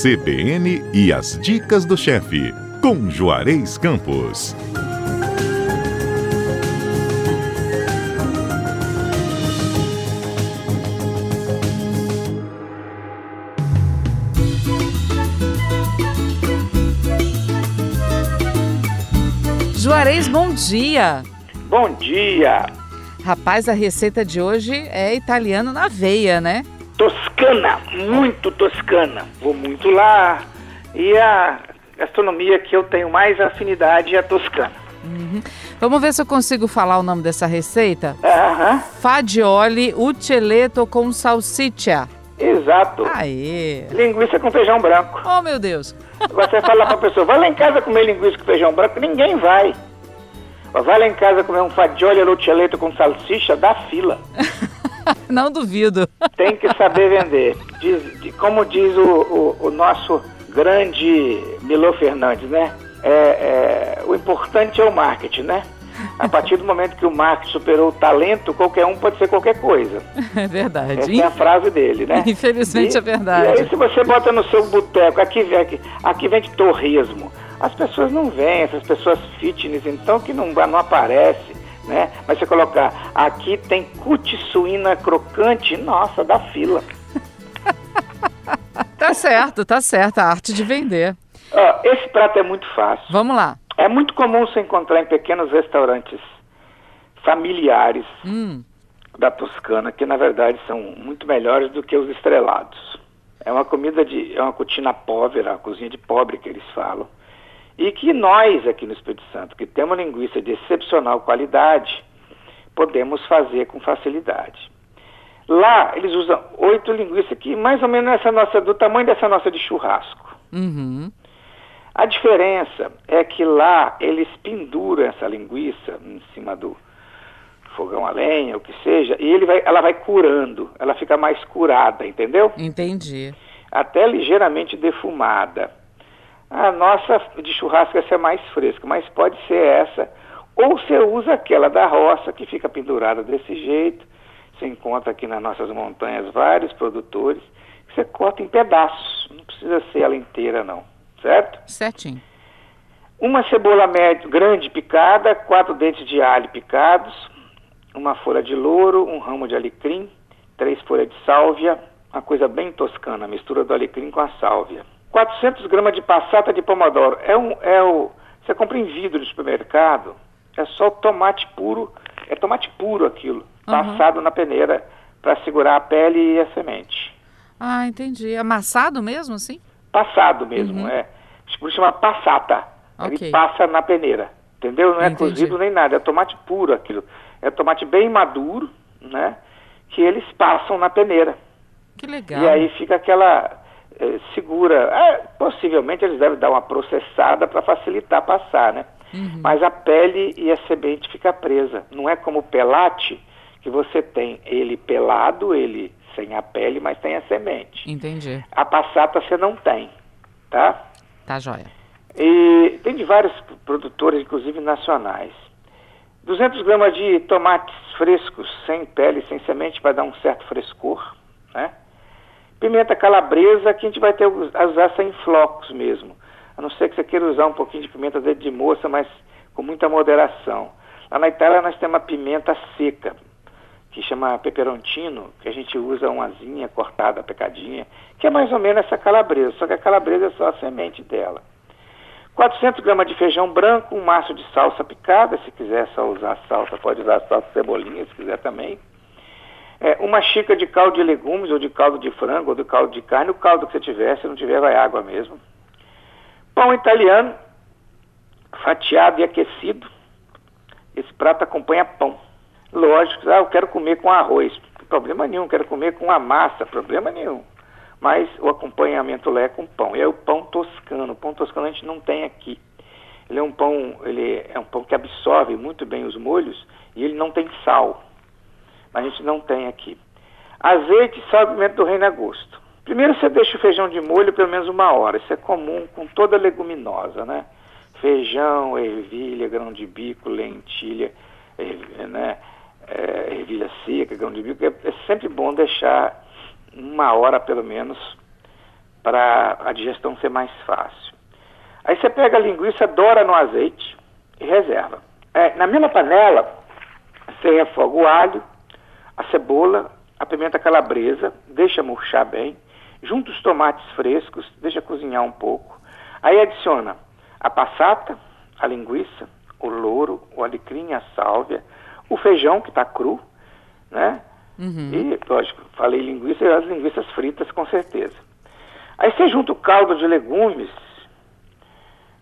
CBN e as dicas do chefe, com Juarez Campos. Juarez, bom dia. Bom dia. Rapaz, a receita de hoje é italiano na veia, né? Toscana, muito toscana. Vou muito lá. E a gastronomia que eu tenho mais afinidade é a toscana. Uhum. Vamos ver se eu consigo falar o nome dessa receita? Aham. Fagioli uccelletto com salsiccia. Exato. Aê! Linguiça com feijão branco. Oh, meu Deus! Você fala pra pessoa, vai lá em casa comer linguiça com feijão branco, ninguém vai. Vai lá em casa comer um fagioli lucelletto com salsicha, dá fila. Não duvido. Tem que saber vender. Diz- como diz o, o- o nosso grande Milô Fernandes, né? É, é, o importante é o marketing, né? A partir do momento que o marketing superou o talento, qualquer um pode ser qualquer coisa. É verdade. Essa é a frase dele, né? Infelizmente E- é verdade. E aí se você bota no seu boteco, aqui, vem- aqui, aqui vende torresmo, as pessoas não vêm, essas pessoas fitness, então que não, não aparece, né? Mas você colocar, aqui tem cuti suína crocante, nossa, dá fila. Tá certo, tá certo. A arte de vender. Ó, esse prato é muito fácil. Vamos lá. É muito comum você encontrar em pequenos restaurantes familiares Hum, da Toscana, que na verdade são muito melhores do que os estrelados. É uma comida de. é uma cucina povera, uma cozinha de pobre que eles falam. E que nós aqui no Espírito Santo, que temos linguiça de excepcional qualidade, podemos fazer com facilidade. Lá eles usam oito linguiças que mais ou menos essa nossa, do tamanho dessa nossa de churrasco. uhum. A diferença é que lá eles penduram essa linguiça em cima do fogão a lenha, o que seja, e ele vai, ela vai curando, ela fica mais curada, entendeu? Entendi. Até ligeiramente defumada. A nossa de churrasco essa é mais fresca, mas pode ser essa. Ou você usa aquela da roça que fica pendurada desse jeito. Você encontra aqui nas nossas montanhas vários produtores. Você corta em pedaços, não precisa ser ela inteira não, certo? Certinho. Uma cebola médio, grande picada, quatro dentes de alho picados, uma folha de louro, um ramo de alecrim, três folhas de sálvia, uma coisa bem toscana, a mistura do alecrim com a sálvia. 400 gramas de passata de pomodoro. É um, é o, você compra em vidro no supermercado, é só tomate puro, é tomate puro aquilo, passado na peneira para segurar a pele e a semente. Ah, entendi. Amassado mesmo, assim? Passado mesmo, é. Por isso chama passata. Ok. Ele passa na peneira, entendeu? Não é Entendi. cozido nem nada, é tomate puro aquilo. É tomate bem maduro, né? Que eles passam na peneira. Que legal. E aí fica aquela eh, segura. É, possivelmente eles devem dar uma processada para facilitar passar, né? Uhum. Mas a pele e a semente fica presa. Não é como o pelate, que você tem ele pelado, ele sem a pele, mas tem a semente. Entendi. A passata você não tem, tá? Tá joia. E tem de vários produtores, inclusive nacionais. 200 gramas de tomates frescos, sem pele, sem semente, para dar um certo frescor. Né? Pimenta calabresa, que a gente vai ter usar sem flocos mesmo. A não ser que você queira usar um pouquinho de pimenta dedo de moça, mas com muita moderação. Lá na Itália nós temos uma pimenta seca, que chama peperoncino, que a gente usa uma asinha cortada, pecadinha, que é mais ou menos essa calabresa, só que a calabresa é só a semente dela. 400 gramas de feijão branco, um maço de salsa picada, se quiser só usar salsa, pode usar salsa cebolinha, se quiser também. É, uma xícara de caldo de legumes, ou de caldo de frango, ou de caldo de carne, o caldo que você tiver, se não tiver, vai água mesmo. Pão italiano, fatiado e aquecido. Esse prato acompanha pão. Lógico, ah, eu quero comer com arroz. Problema nenhum, quero comer com a massa, problema nenhum. Mas o acompanhamento lá é com pão. E é o pão toscano. O pão toscano a gente não tem aqui. Ele é um pão, ele é um pão que absorve muito bem os molhos e ele não tem sal. A gente não tem aqui. Azeite, sal e pimenta do reino a gosto. Primeiro você deixa o feijão de molho pelo menos uma hora. Isso é comum com toda leguminosa, né? Feijão, ervilha, grão de bico, lentilha, er- né? É, ervilha seca, grão de bico. É, é sempre bom deixar uma hora pelo menos para a digestão ser mais fácil. Aí você pega a linguiça, dora no azeite e reserva. É, na mesma panela, você refoga o alho, a cebola, a pimenta calabresa, deixa murchar bem, junta os tomates frescos, deixa cozinhar um pouco. Aí adiciona a passata, a linguiça, o louro, o alecrim, a sálvia, o feijão que está cru, né? Uhum. E, lógico, falei linguiça e as linguiças fritas com certeza. Aí você junta o caldo de legumes,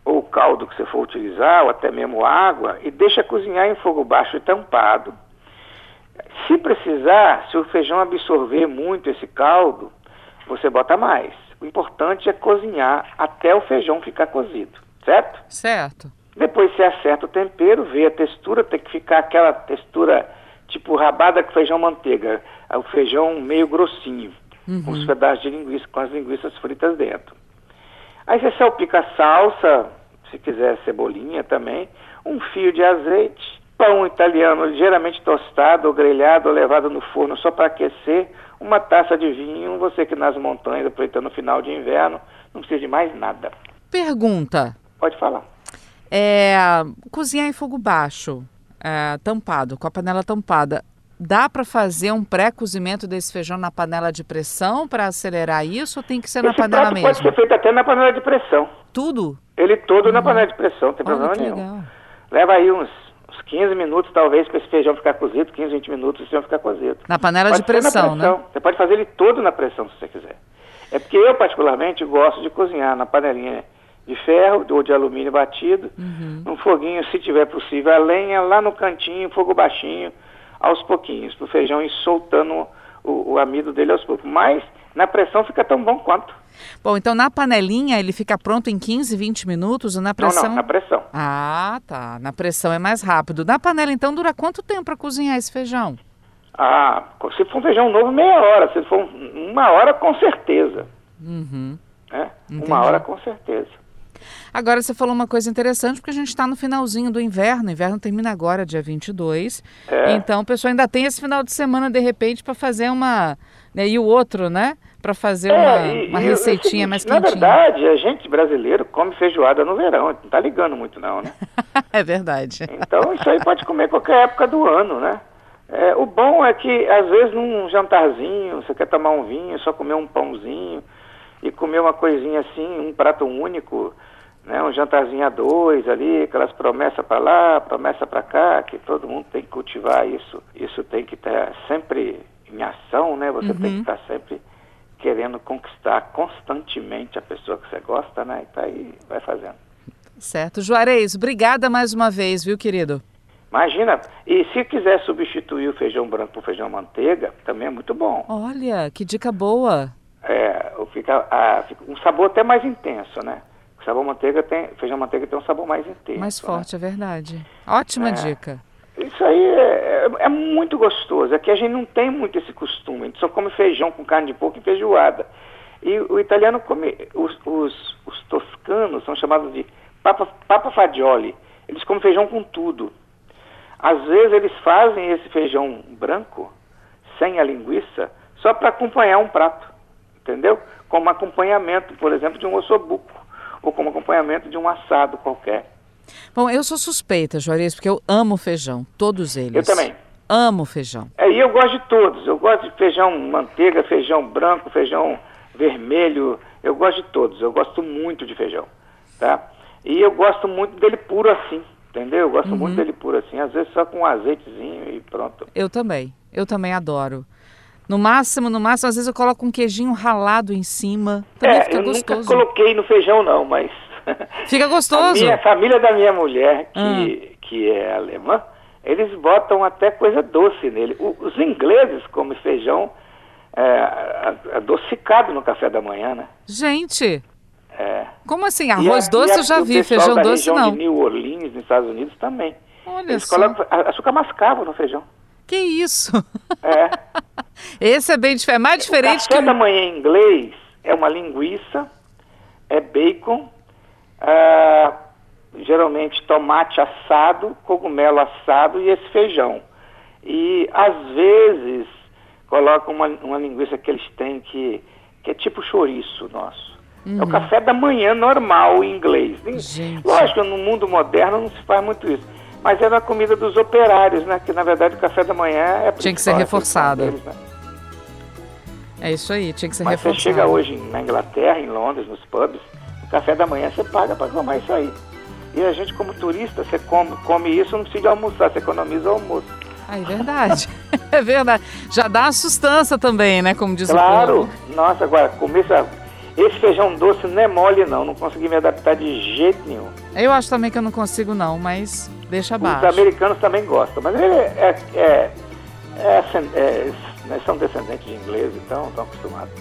ou o caldo que você for utilizar, ou até mesmo água, e deixa cozinhar em fogo baixo e tampado. Se precisar, se o feijão absorver muito esse caldo, você bota mais. O importante é cozinhar até o feijão ficar cozido, certo? Certo. Depois você acerta o tempero, vê a textura, tem que ficar aquela textura tipo rabada com feijão manteiga, o feijão meio grossinho, uhum. com os pedaços de linguiça, com as linguiças fritas dentro. Aí você salpica a salsa, se quiser cebolinha também, um fio de azeite, pão italiano ligeiramente tostado ou grelhado ou levado no forno só para aquecer, uma taça de vinho, você que nas montanhas, aproveitando no final de inverno, não precisa de mais nada. Pergunta. Pode falar. É, cozinhar em fogo baixo, é, tampado, com a panela tampada. Dá para fazer um pré-cozimento desse feijão na panela de pressão para acelerar isso ou tem que ser Esse na panela mesmo? Pode ser feito até na panela de pressão. Tudo? Ele todo uhum. na panela de pressão, não tem Olha, problema nenhum. Legal. Leva aí uns, uns 15 minutos, talvez, para esse feijão ficar cozido, 15, 20 minutos, esse feijão ficar cozido. Na panela pode de pressão, pressão, né? Você pode fazer ele todo na pressão, se você quiser. É porque eu, particularmente, gosto de cozinhar na panelinha de ferro ou de alumínio batido, uhum. num foguinho, se tiver possível, a lenha lá no cantinho, fogo baixinho, aos pouquinhos, para o feijão ir soltando o, o, amido dele aos poucos. Mas na pressão fica tão bom quanto. Bom, então na panelinha ele fica pronto em 15, 20 minutos ou na pressão? Não, não, na pressão. Ah, tá. Na pressão é mais rápido. Na panela, então, dura quanto tempo para cozinhar esse feijão? Ah, se for um feijão novo, meia hora. Se for uma hora, com certeza. Uhum. É? Uma hora, com certeza. Agora você falou uma coisa interessante, porque a gente está no finalzinho do inverno. O inverno termina agora, dia 22. É. Então, o pessoal ainda tem esse final de semana, de repente, para fazer uma. Né, e o outro, né? Para fazer é, uma, e, uma e receitinha seguinte, mais Na quentinha. verdade, a gente brasileiro come feijoada no verão. Não tá ligando muito, não, né? é verdade. Então, isso aí pode comer qualquer época do ano, né? É, o bom é que, às vezes, num jantarzinho, você quer tomar um vinho, só comer um pãozinho e comer uma coisinha assim, um prato único, né, um jantarzinho a dois ali, aquelas promessas para lá, promessa para cá, que todo mundo tem que cultivar isso. Isso tem que estar sempre em ação, né? Você uhum. tem que estar sempre querendo conquistar constantemente a pessoa que você gosta, né? E tá aí, vai fazendo. Certo. Juarez, obrigada mais uma vez, viu, querido? Imagina, e se quiser substituir o feijão branco por feijão manteiga, também é muito bom. Olha, que dica boa. É, fica, ah, fica um sabor até mais intenso, né? O sabor manteiga tem, feijão manteiga tem um sabor mais intenso. Mais né? forte, é verdade. Ótima É. dica. Isso aí é, é- é muito gostoso. Aqui a gente não tem muito esse costume. A gente só come feijão com carne de porco e feijoada. E o italiano come. Os, os, os toscanos são chamados de papa, papa fagioli. Eles comem feijão com tudo. Às vezes eles fazem esse feijão branco, sem a linguiça, só para acompanhar um prato. Entendeu? Como acompanhamento, por exemplo, de um ossobuco. Ou como acompanhamento de um assado qualquer. Bom, eu sou suspeita, Juarez, porque eu amo feijão, todos eles. Eu também. Amo feijão. É, e eu gosto de todos. Eu gosto de feijão manteiga, feijão branco, feijão vermelho. Eu gosto de todos. Eu gosto muito de feijão, tá? E eu gosto muito dele puro assim, entendeu? Eu gosto muito dele puro assim. Às vezes só com um azeitezinho e pronto. Eu também. Eu também adoro. No máximo, no máximo, às vezes eu coloco um queijinho ralado em cima. Também é, fica eu gostoso. nunca coloquei no feijão não, mas Fica a gostoso. minha a família da minha mulher, que, Ah. que é alemã, eles botam até coisa doce nele. O- os ingleses comem feijão é, a- adocicado no café da manhã, né? Gente, É. como assim? Arroz a- doce a- eu já vi, feijão da doce não. de New Orleans, nos Estados Unidos, também. Olha Eles só. colocam a- açúcar mascavo no feijão. Que isso? É. Esse é bem diferente, mais diferente o que café o... da manhã em inglês é uma linguiça, é bacon, ah, geralmente tomate assado, cogumelo assado e esse feijão. E às vezes colocam uma, uma linguiça que eles têm que, que é tipo chouriço nosso. Uhum. É o uhum. café da manhã normal em inglês. Gente. Lógico, no mundo moderno não se faz muito isso. Mas é na comida dos operários, né? Que na verdade o café da manhã é Tinha que ser reforçado. Deles, né? É isso aí, tinha que ser Mas reforçado. Você chega hoje na Inglaterra, em Londres, nos pubs, o café da manhã você paga para tomar isso aí. E a gente, como turista, você come, come isso, não precisa almoçar, você economiza o almoço. Ah, é verdade. é verdade. Já dá uma sustância também, né? Como diz claro. o Claro. Nossa, agora, comer esse feijão doce não é mole, não. Não consegui me adaptar de jeito nenhum. Eu acho também que eu não consigo, não, mas deixa abaixo. Os americanos também gostam, mas ele é, é, é, é, é são descendentes de inglês, então estão acostumados.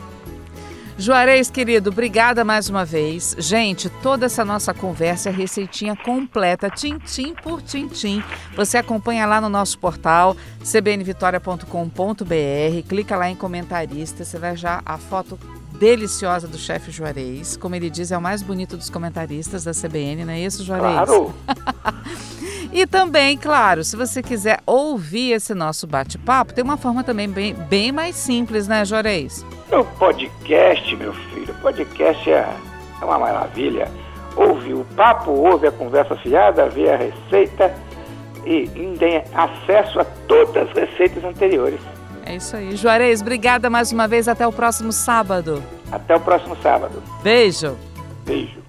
Juarez, querido, obrigada mais uma vez. Gente, toda essa nossa conversa é receitinha completa, tintim por tintim. Você acompanha lá no nosso portal cbnvitoria.com.br, clica lá em comentarista, você vai já a foto deliciosa do chefe Juarez. Como ele diz, é o mais bonito dos comentaristas da CBN, não é isso, Juarez? Claro! e também, claro, se você quiser ouvir esse nosso bate-papo, tem uma forma também bem, bem mais simples, né, Juarez? O podcast, meu filho, o podcast é, é uma maravilha. Ouve o papo, ouve a conversa fiada, vê a receita e tem acesso a todas as receitas anteriores. É isso aí. Juarez, obrigada mais uma vez. Até o próximo sábado. Até o próximo sábado. Beijo. Beijo.